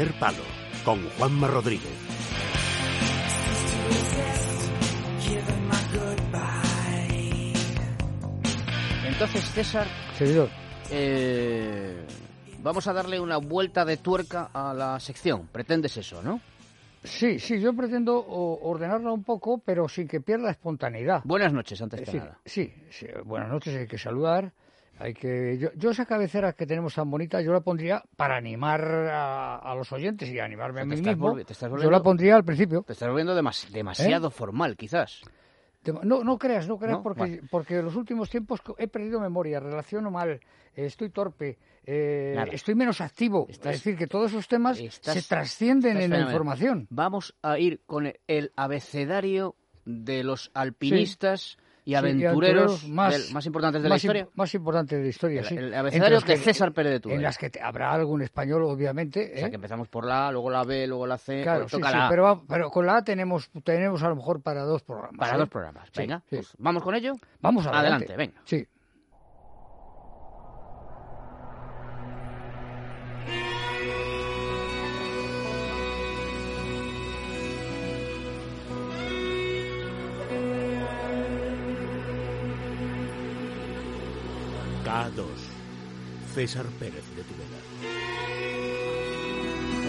primer palo con Juanma Rodríguez. Entonces, César, Servidor. eh, vamos a darle una vuelta de tuerca a la sección. Pretendes eso, ¿no? Sí, sí, yo pretendo ordenarla un poco, pero sin que pierda espontaneidad. Buenas noches, antes que sí, nada. sí, sí, buenas noches, hay que saludar. Hay que, yo, yo esa cabecera que tenemos tan bonita, yo la pondría para animar a, a los oyentes y animarme O sea, a mí mismo. volvi- te estás yo volviendo- la pondría al principio. Te estás volviendo demas- demasiado ¿Eh? formal, quizás. No, no creas, no creas, ¿No? porque, Vale. porque en los últimos tiempos he perdido memoria, relaciono mal, eh, estoy torpe, eh, estoy menos activo. Estás- es decir, que todos esos temas estás- se trascienden en la información. Vamos a ir con el abecedario de los alpinistas y aventureros, más, del- más importantes de la más historia. Más importantes de la historia, El- sí. el abecedario de César Pérez de En Tudela. las que te- habrá algún español, obviamente. O sea, ¿eh? que empezamos por la A, luego la B, luego la C. Claro, pues sí, toca sí, la A. pero, pero con la A tenemos, tenemos a lo mejor para dos programas. Para ¿eh? dos programas. Venga, pues vamos con ello. Vamos adelante. Adelante, venga. Sí. K2. César Pérez de Tudela.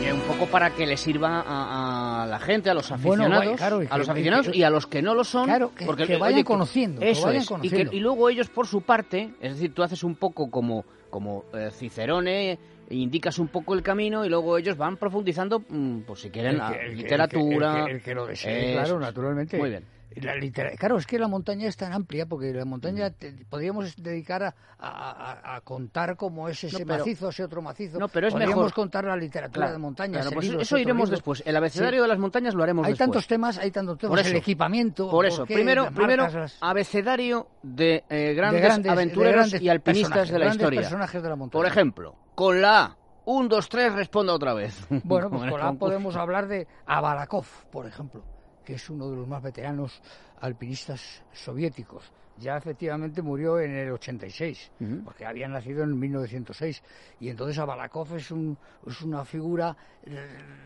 Eh, un poco para que le sirva a, a la gente, a los Bueno, aficionados, vaya, claro, y a los y aficionados que- y a los que no lo son. Claro, que- que vayan conociendo, que Eso vayan es. Y, que- conociendo. y luego ellos por su parte, es decir, tú haces un poco como, como eh, Cicerone, e indicas un poco el camino y luego ellos van profundizando, mm, pues si quieren, El la que- el que- literatura. El que, el que lo desee, claro, naturalmente. Muy bien. La litera- Claro, es que la montaña es tan amplia, porque la montaña Mm. te- podríamos dedicar a, a- a- a contar cómo es ese No, pero- macizo, ese otro macizo. No, pero es podríamos mejor. contar la literatura Claro, de montaña. claro, pues libro, eso iremos libro. después. El abecedario de las montañas lo haremos Hay después. tantos temas, hay tantos temas. Por eso, el equipamiento. Por eso, qué, primero, primero las- abecedario de, eh, de grandes, grandes- de aventureros grandes y alpinistas de la historia. personajes de la montaña. Por ejemplo, con la A, 1, 2, 3, responda otra vez. Bueno, pues con la concurso. podemos hablar de Abalakov, por ejemplo, que es uno de los más veteranos alpinistas soviéticos. Ya efectivamente murió en el 86, Ujú. porque había nacido en 1906. Y entonces Abalakov es, un, es una figura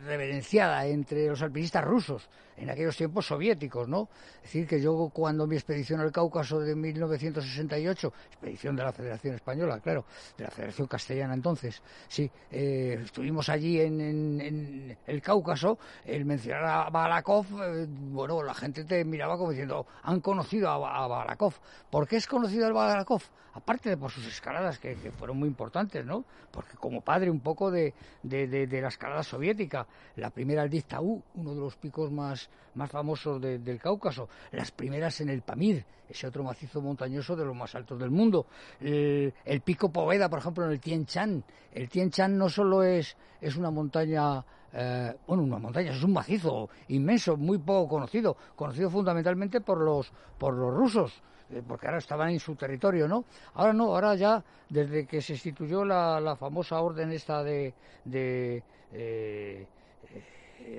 reverenciada entre los alpinistas rusos, en aquellos tiempos soviéticos, ¿no? Es decir, que yo cuando mi expedición al Cáucaso de 1968, expedición de la Federación Española, claro, de la Federación Castellana entonces, sí, eh, estuvimos allí en, en- en el Cáucaso, el mencionar a Balakov, eh, bueno, la gente te miraba como diciendo, han conocido a, a Balakov. ¿Por qué es conocido el Balakov? Aparte de por sus escaladas, que, fueron muy importantes, ¿no? Porque como padre un poco de, de- de- de la escalada soviética, la primera el Diztaú, uno de los picos más, más famosos de- del Cáucaso, las primeras en el Pamir, ese otro macizo montañoso de los más altos del mundo, el, pico Poveda, por ejemplo, en el Tien Shan. El Tien Shan no solo es, es una montaña eh, bueno, una montaña, es un macizo inmenso, muy poco conocido, conocido fundamentalmente por los, por los rusos, eh, porque ahora estaban en su territorio, ¿no? Ahora no, ahora ya, desde que se instituyó la, la famosa orden esta de... de eh,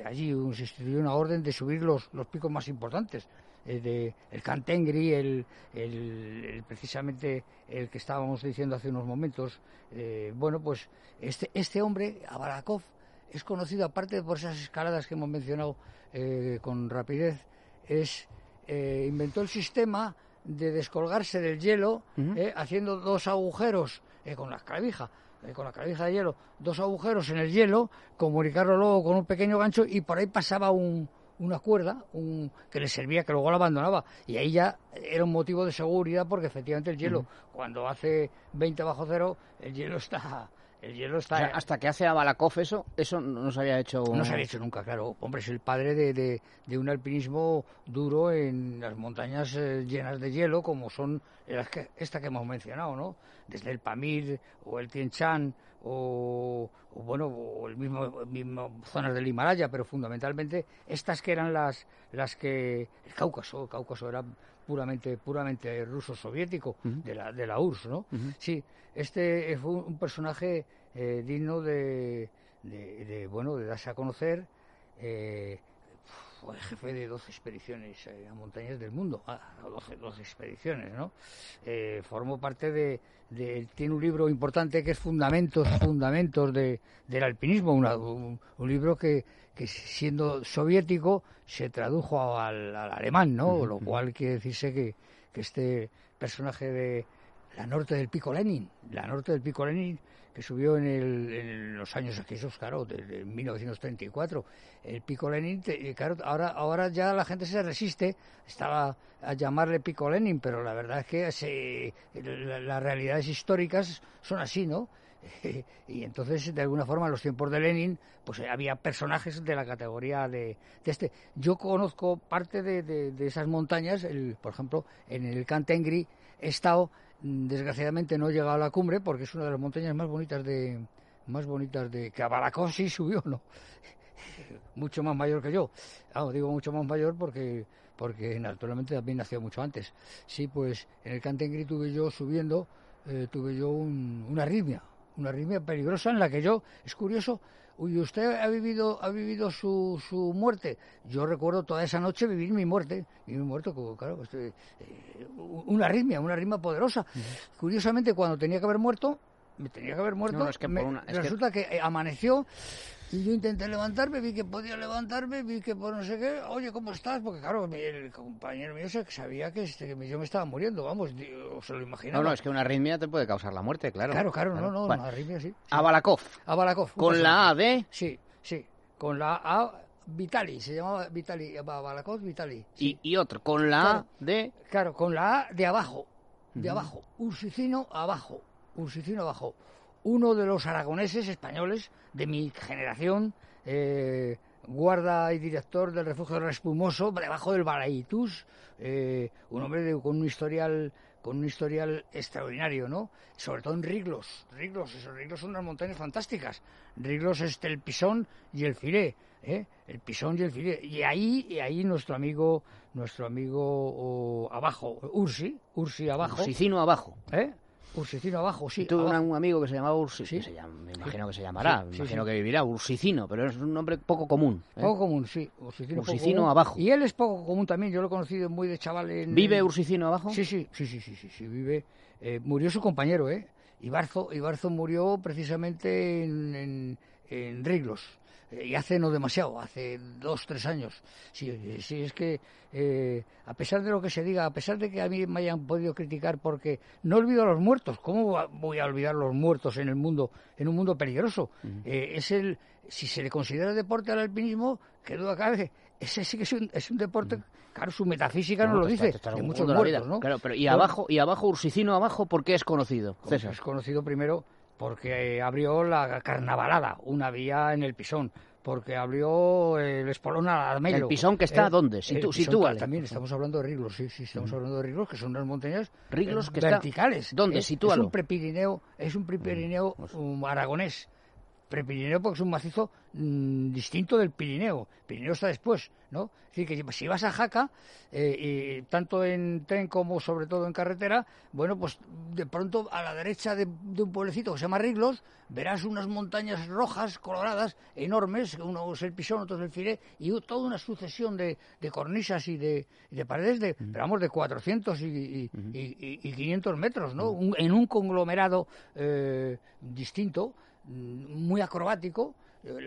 allí se instituyó una orden de subir los, los picos más importantes. de el Cantengri, el, el- precisamente el que estábamos diciendo hace unos momentos. bueno, pues este, este hombre, Abarakov, es conocido, aparte por esas escaladas que hemos mencionado eh, con rapidez, es eh, inventó el sistema de descolgarse del hielo eh, haciendo dos agujeros eh, con la clavija eh, con la clavija de hielo, dos agujeros en el hielo, comunicarlo luego con un pequeño gancho y por ahí pasaba un, una cuerda un, que le servía, que luego la abandonaba. Y ahí ya era un motivo de seguridad porque efectivamente el hielo, cuando hace 20 bajo cero, el hielo está... El hielo O está... sea, hasta que hace a Balakov eso, eso no se había hecho. No se había hecho nunca, claro. Hombre, es el padre de, de- de un alpinismo duro en las montañas eh, llenas de hielo, como son las que, esta que hemos mencionado, ¿no? Desde el Pamir o el Tien Shan o, o, bueno, o el mismo, mismo zonas del Himalaya, pero fundamentalmente estas que eran las, las que... El Cáucaso, el Cáucaso era puramente puramente ruso soviético de la de la URSS, ¿no? Sí, este fue un personaje eh, digno de, de, de, bueno de darse a conocer. eh, fue jefe de 12 expediciones eh, a montañas del mundo, a 12, 12 expediciones, ¿no? Eh, formó parte de, tiene un libro importante que es Fundamentos, Fundamentos de, del alpinismo, un, libro que, que, siendo soviético se tradujo al, alemán, ¿no? Lo cual quiere decirse que, que este personaje de la norte del Pico Lenin, la norte del Pico Lenin que subió en, los años aquellos, claro, desde 1934. El Pico Lenin, claro, ahora, ahora ya la gente se resiste, estaba a llamarle Pico Lenin, pero la verdad es que las realidades históricas son así, ¿no? y entonces, de alguna forma, en los tiempos de Lenin, pues había personajes de la categoría de, este. Yo conozco parte de, esas montañas, el, por ejemplo, en el Cantengri he estado Desgraciadamente no he llegado a la cumbre porque es una de las montañas más bonitas de más bonitas de que sí subió, no. mucho más mayor que yo. digo mucho más mayor porque porque naturalmente también nació mucho antes. Sí, pues en el Cantengri tuve yo subiendo, eh, tuve yo una arritmia, una arritmia peligrosa en la que yo, es curioso, Uy, ¿usted ha vivido, ha vivido su, su muerte? Yo recuerdo toda esa noche vivir mi muerte. Y mi muerto, claro, pues, eh, una arritmia, una arritmia poderosa. Curiosamente, cuando tenía que haber muerto, me tenía que haber muerto. resulta que... Eh, amaneció y yo intenté levantarme, vi que podía levantarme, vi que por no sé qué, oye, ¿cómo estás? Porque claro, el compañero mío sabía que, este, yo me estaba muriendo, vamos, se lo imaginaba. No, no, es que una arritmia te puede causar la muerte, claro. Claro, claro, no, no, una arritmia sí, A Balakov. A Balakov. Con la A de... Sí, sí, con la A Vitali, se llamaba Vitali, Balakov Vitali. Y, y otro, con la A de... Claro, con la A de abajo, de abajo, Ursicino abajo, Ursicino abajo uno de los aragoneses españoles de mi generación, eh, guarda y director del refugio Respumoso, debajo del Baraitus, eh, un hombre con un historial con un historial extraordinario, ¿no? Sobre todo en Riglos. Riglos, esos Riglos son unas montañas fantásticas. Riglos es el Pisón y el Firé, ¿eh? El Pisón y el Firé. Y ahí, y ahí nuestro amigo, nuestro amigo abajo, Ursi, Ursi abajo. Ursicino abajo. ¿Eh? Ursicino abajo, sí. Tuve un amigo que se llamaba Ursicino, me imagino que se llamará, me imagino que vivirá, Ursicino, pero es un nombre poco común. ¿eh? Poco común, sí. Ursicino, abajo. Y él es poco común también, yo lo he conocido muy de chaval en... ¿Vive Ursicino abajo? Sí, sí, sí, sí, sí, sí, vive. Eh, murió su compañero, ¿eh? Ibarzo, Ibarzo murió precisamente en, en Riglos y hace no demasiado, hace dos, tres años. Sí, sí es que eh, a pesar de lo que se diga, a pesar de que a mí me hayan podido criticar porque no olvido a los muertos, ¿cómo voy a olvidar los muertos en el mundo, en un mundo peligroso? Eh, es el, si se le considera deporte al alpinismo, que duda cabe, ese sí que es un, es un deporte, claro, su metafísica no, lo dice, de muchos muertos, ¿no? Claro, pero y abajo, y abajo, Ursicino abajo, ¿por qué es conocido? César. Es conocido primero porque abrió la carnavalada, una vía en el Pisón, porque abrió el Espolón a Melo. ¿El Pisón que está dónde? Situ, También estamos hablando de Riglos, sí, sí, estamos hablando de Riglos, que son unas montañas Riglos que verticales. ¿Dónde? Es, es un prepirineo, es un prepirineo um, aragonés Prepirineo porque es un macizo mm, distinto del Pirineo. Pirineo está después, ¿no? Es decir, que si vas a Jaca, eh, y tanto en tren como sobre todo en carretera, bueno, pues de pronto a la derecha de, un pueblecito que se llama Riglos, verás unas montañas rojas, coloradas, enormes, uno es el Pisón, otro es el Firé, y toda una sucesión de, cornisas y de, paredes de, vamos, de 400 y, 500 metros, ¿no? en un conglomerado eh, distinto muy acrobático.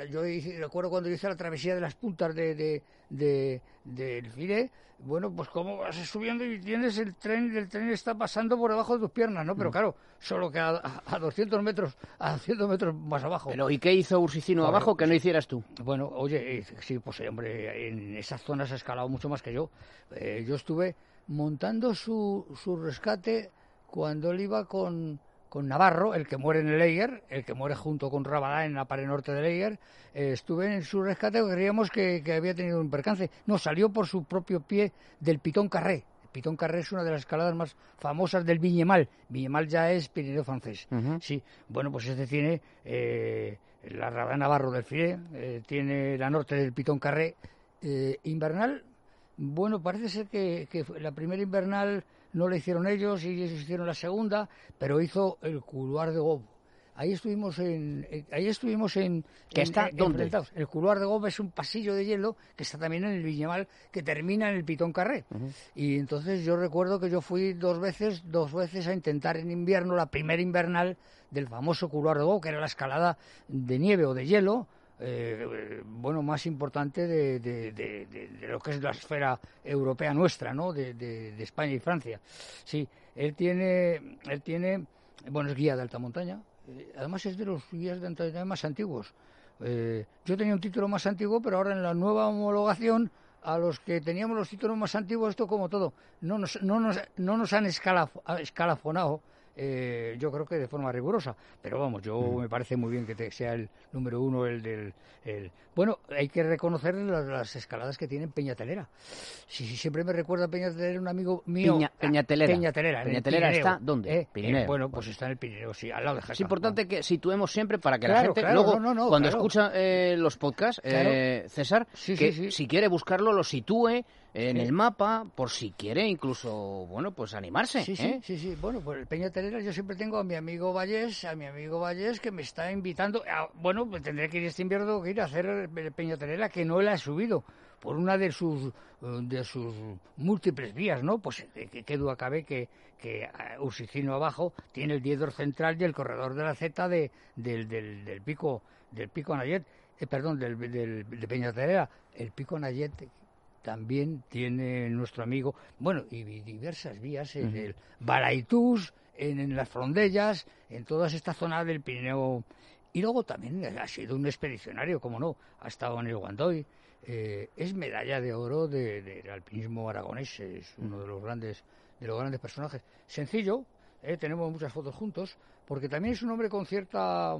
Yo recuerdo cuando hice la travesía de las puntas de, de, de, del Fire, bueno, pues como vas subiendo y tienes el tren, el tren está pasando por debajo de tus piernas, ¿no? Pero mm. claro, solo que a, a 200 metros, a 200 metros más abajo. Pero ¿y qué hizo Ursicino abajo que no hicieras tú? Bueno, oye, eh, sí, pues hombre, en esas zonas ha escalado mucho más que yo. Eh, yo estuve montando su, su rescate cuando él iba con con Navarro, el que muere en el Eiger, el que muere junto con Rabadá en la pared norte del Eiger. Eh, estuve en su rescate, creíamos que, había tenido un percance. No, salió por su propio pie del Pitón Carré. El Pitón Carré es una de las escaladas más famosas del Viñemal. Viñemal ya es Pirineo francés. Sí, bueno, pues este tiene eh, la Rabadá Navarro del Fie, eh, tiene la norte del Pitón Carré. invernal, bueno, parece ser que, que la primera invernal no la hicieron ellos y ellos hicieron la segunda, pero hizo el couloir de Gobo. Ahí estuvimos en, eh, ahí estuvimos en, ¿Que está en- dónde? El couloir de Gómez es un pasillo de hielo que está también en el Viñemal, que termina en el Pitón Carré. Y entonces yo recuerdo que yo fui dos veces, dos veces a intentar en invierno, la primera invernal del famoso couloir de Gómez, que era la escalada de nieve o de hielo, eh, bueno, más importante de, de- de- de- lo que es la esfera europea nuestra, ¿no? De España y Francia. Sí, él tiene, él tiene, bueno, es guía de alta montaña. eh, Además es de los guías de alta montaña más antiguos. Eh, yo tenía un título más antiguo, pero ahora en la nueva homologación a los que teníamos los títulos más antiguos, esto como todo, no nos, no nos, no nos han escalaf- escalafonado, eh, yo creo que de forma rigurosa. Pero vamos, yo me parece muy bien que te- sea el número uno el del... el- Bueno, hay que reconocer las, las escaladas que tiene Peñatelera. Sí, sí, siempre me recuerda a Peñatelera un amigo mío. Piña- ah, Peñatelera. Peñatelera, Peñatelera Pirineo, está, ¿dónde? ¿eh? Pirineo. Eh, bueno, pues está en el Pirineo, sí, al lado de Jaca. Es importante que situemos siempre para que la gente claro, luego, no, no, no, cuando claro. escucha eh, los podcasts, eh, César, Sí, que sí, sí. si quiere buscarlo lo sitúe en el mapa, por si quiere incluso, bueno, pues animarse. Sí, sí, sí, sí. Bueno, pues el Peña Telera yo siempre tengo a mi amigo Vallés, a mi amigo Vallés que me está invitando. a- bueno, pues tendré que ir este invierno que ir a hacer el Peña Telera que no la he subido por una de sus eh, de sus múltiples vías, ¿no? Pues eh, que, qué duda cabe que que eh, Usicino abajo tiene el diedor central y el corredor de la Z de, del, del, del pico del pico Nayet, eh, perdón, del, del, de Peña Telera, el pico Nayet también tiene nuestro amigo, bueno, y diversas vías en el Baraitús, en, en las Frondellas, en toda esta zona del Pirineo. Y luego también ha sido un expedicionario, como no, ha estado en el Guandoy. eh, es medalla de oro de- del alpinismo aragonés, es uno de los grandes de los grandes personajes. Sencillo, eh, tenemos muchas fotos juntos, porque también es un hombre con cierta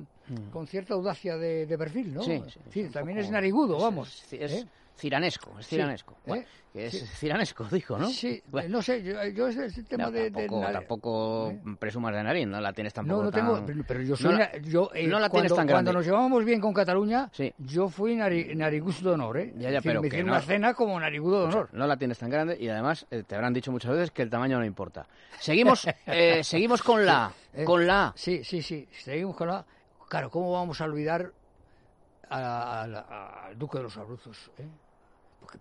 con cierta audacia de, de perfil, ¿no? Sí, también poco- es narigudo, vamos. Es, es ¿eh? Ciranesco, es Sí, ciranesco. ¿eh? Que es Sí. ciranesco, dijo, ¿no? Sí, Bueno. no sé, yo, yo ese, ese tema No, de, de tampoco, nar- tampoco ¿Eh? presumas de nariz, no la tienes tampoco No, no tan- tengo, pero, yo soy, no la- yo, eh, no la tienes cuando, tan cuando grande. nos llevábamos bien con Cataluña, Sí. yo fui nari, narigusto de honor, ¿eh? Ya, ya, decir, pero me hicieron no- una cena como narigudo de honor. No la tienes tan grande y además eh, te habrán dicho muchas veces que el tamaño no importa. Seguimos, eh, seguimos con la, Eh, con la. Sí, sí, sí, seguimos con la... Claro, ¿cómo vamos a olvidar al duque de los Abruzos? eh?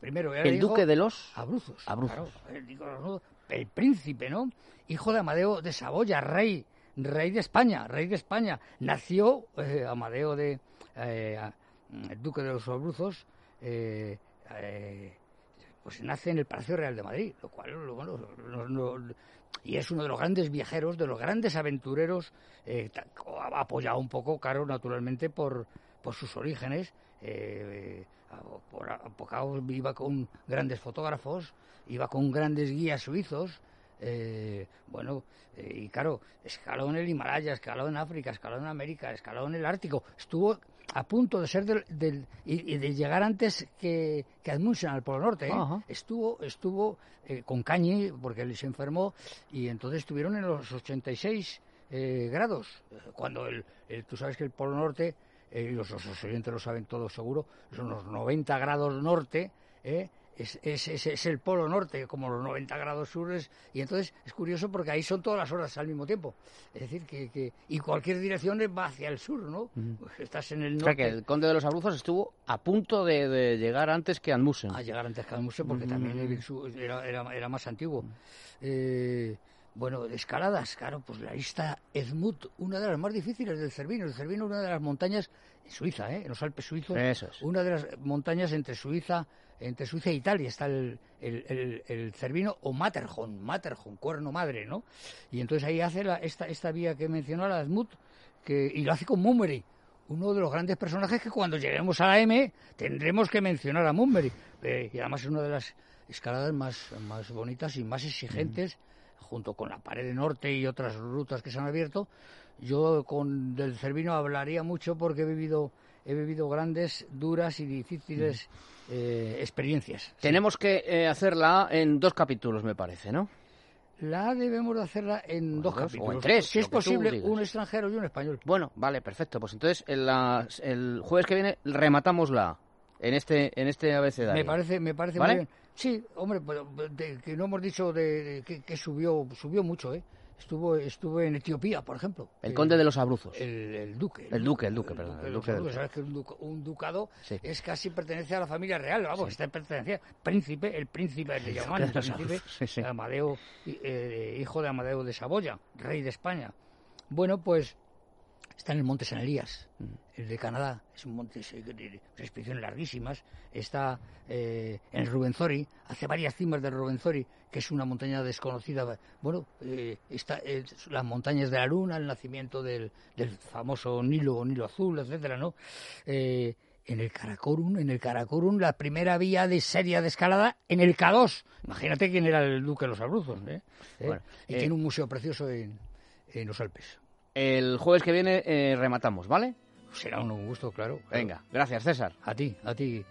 Primero era El hijo- duque de los. Abruzos. Abruzos. claro, el, el príncipe, ¿no? Hijo de Amadeo de Saboya, rey, rey de España, rey de España. Nació eh, Amadeo de eh, el duque de los Abruzos, eh, eh, pues nace en el Palacio Real de Madrid, lo cual, lo- bueno, no- no- y es uno de los grandes viajeros, de los grandes aventureros, eh, apoyado un poco, claro, naturalmente, por, por sus orígenes. eh, por, apoyado, iba con grandes fotógrafos, iba con grandes guías suizos. eh, bueno, eh, y claro, escaló en el Himalaya, escaló en África, escaló en América, escaló en el Ártico. Estuvo a punto de ser del, del- y, y de llegar antes que, que al Polo Norte. ¿eh? Estuvo, estuvo eh, con Cañi, porque él se enfermó, y entonces estuvieron en los 86 eh, grados. Cuando el, el- tú sabes que el Polo Norte, eh, los, los oyentes lo saben todos seguro, son los 90 grados norte, ¿eh? Es, es, es- es el polo norte, como los 90 grados sures, y entonces es curioso porque ahí son todas las horas al mismo tiempo. Es decir, que, que y cualquier dirección va hacia el sur, ¿no? Pues estás en el O norte. sea que el conde de los Abruzos estuvo a punto de, de llegar antes que Anmusen. a llegar antes que al museo porque también era, era, era más antiguo. Eh, bueno, de escaladas, claro, pues la lista Edmut, una de las más difíciles del Cervino. El Cervino es una de las montañas en Suiza, ¿eh? en los Alpes suizos. Es. Una de las montañas entre Suiza, entre Suiza e Italia está el, el, el- el Cervino o Matterhorn, Matterhorn, cuerno madre, ¿no? Y entonces ahí hace la, esta, esta vía que mencionó la Edmut, que, y lo hace con Mummery, uno de los grandes personajes que cuando lleguemos a la M tendremos que mencionar a Mummery. Eh, y además es una de las escaladas más, más bonitas y más exigentes, junto con la pared norte y otras rutas que se han abierto. Yo con del Cervino hablaría mucho porque he vivido, he vivido grandes, duras y difíciles eh, experiencias. Tenemos que eh, hacerla en dos capítulos, me parece, ¿no? La debemos de hacerla en dos dos, o en capítulos. tres, Si es posible, un extranjero y un español. Bueno, vale, perfecto. Pues entonces el, las- el jueves que viene rematamos la en este en este abecedario. Me parece, me parece ¿Vale? muy bien. Sí, hombre, pero de- que no hemos dicho de, de que, que subió, subió mucho, ¿eh? estuvo, estuvo en Etiopía, por ejemplo. El conde de los Abruzos. El, el duque. El duque, el duque, perdón. de El duque Abruzos. Sabes que un, duca- un ducado Sí. es casi pertenece a la familia real, vamos, está pertenecía príncipe, el príncipe le llamaban el de príncipe sí, sí. Amadeo, eh, hijo de Amadeo de Saboya, rey de España. Bueno, pues está en el monte San Elías, el de Canadá, es un monte de de expediciones larguísimas, está eh, en el Rubenzori, hace varias cimas del Rubenzori, que es una montaña desconocida, bueno, eh, está eh, las montañas de la luna, el nacimiento del, del famoso Nilo, Nilo Azul, etcétera, ¿no? Eh, en el Karakorum, en el Karakorum, la primera vía de seria de escalada en el K2. Imagínate quién era el duque de los Abruzos, ¿eh? ¿Eh? Bueno, y eh, tiene un museo precioso en, en los Alpes. El jueves que viene eh, rematamos, ¿vale? Será un gusto, claro. Venga, gracias César. A ti, a ti.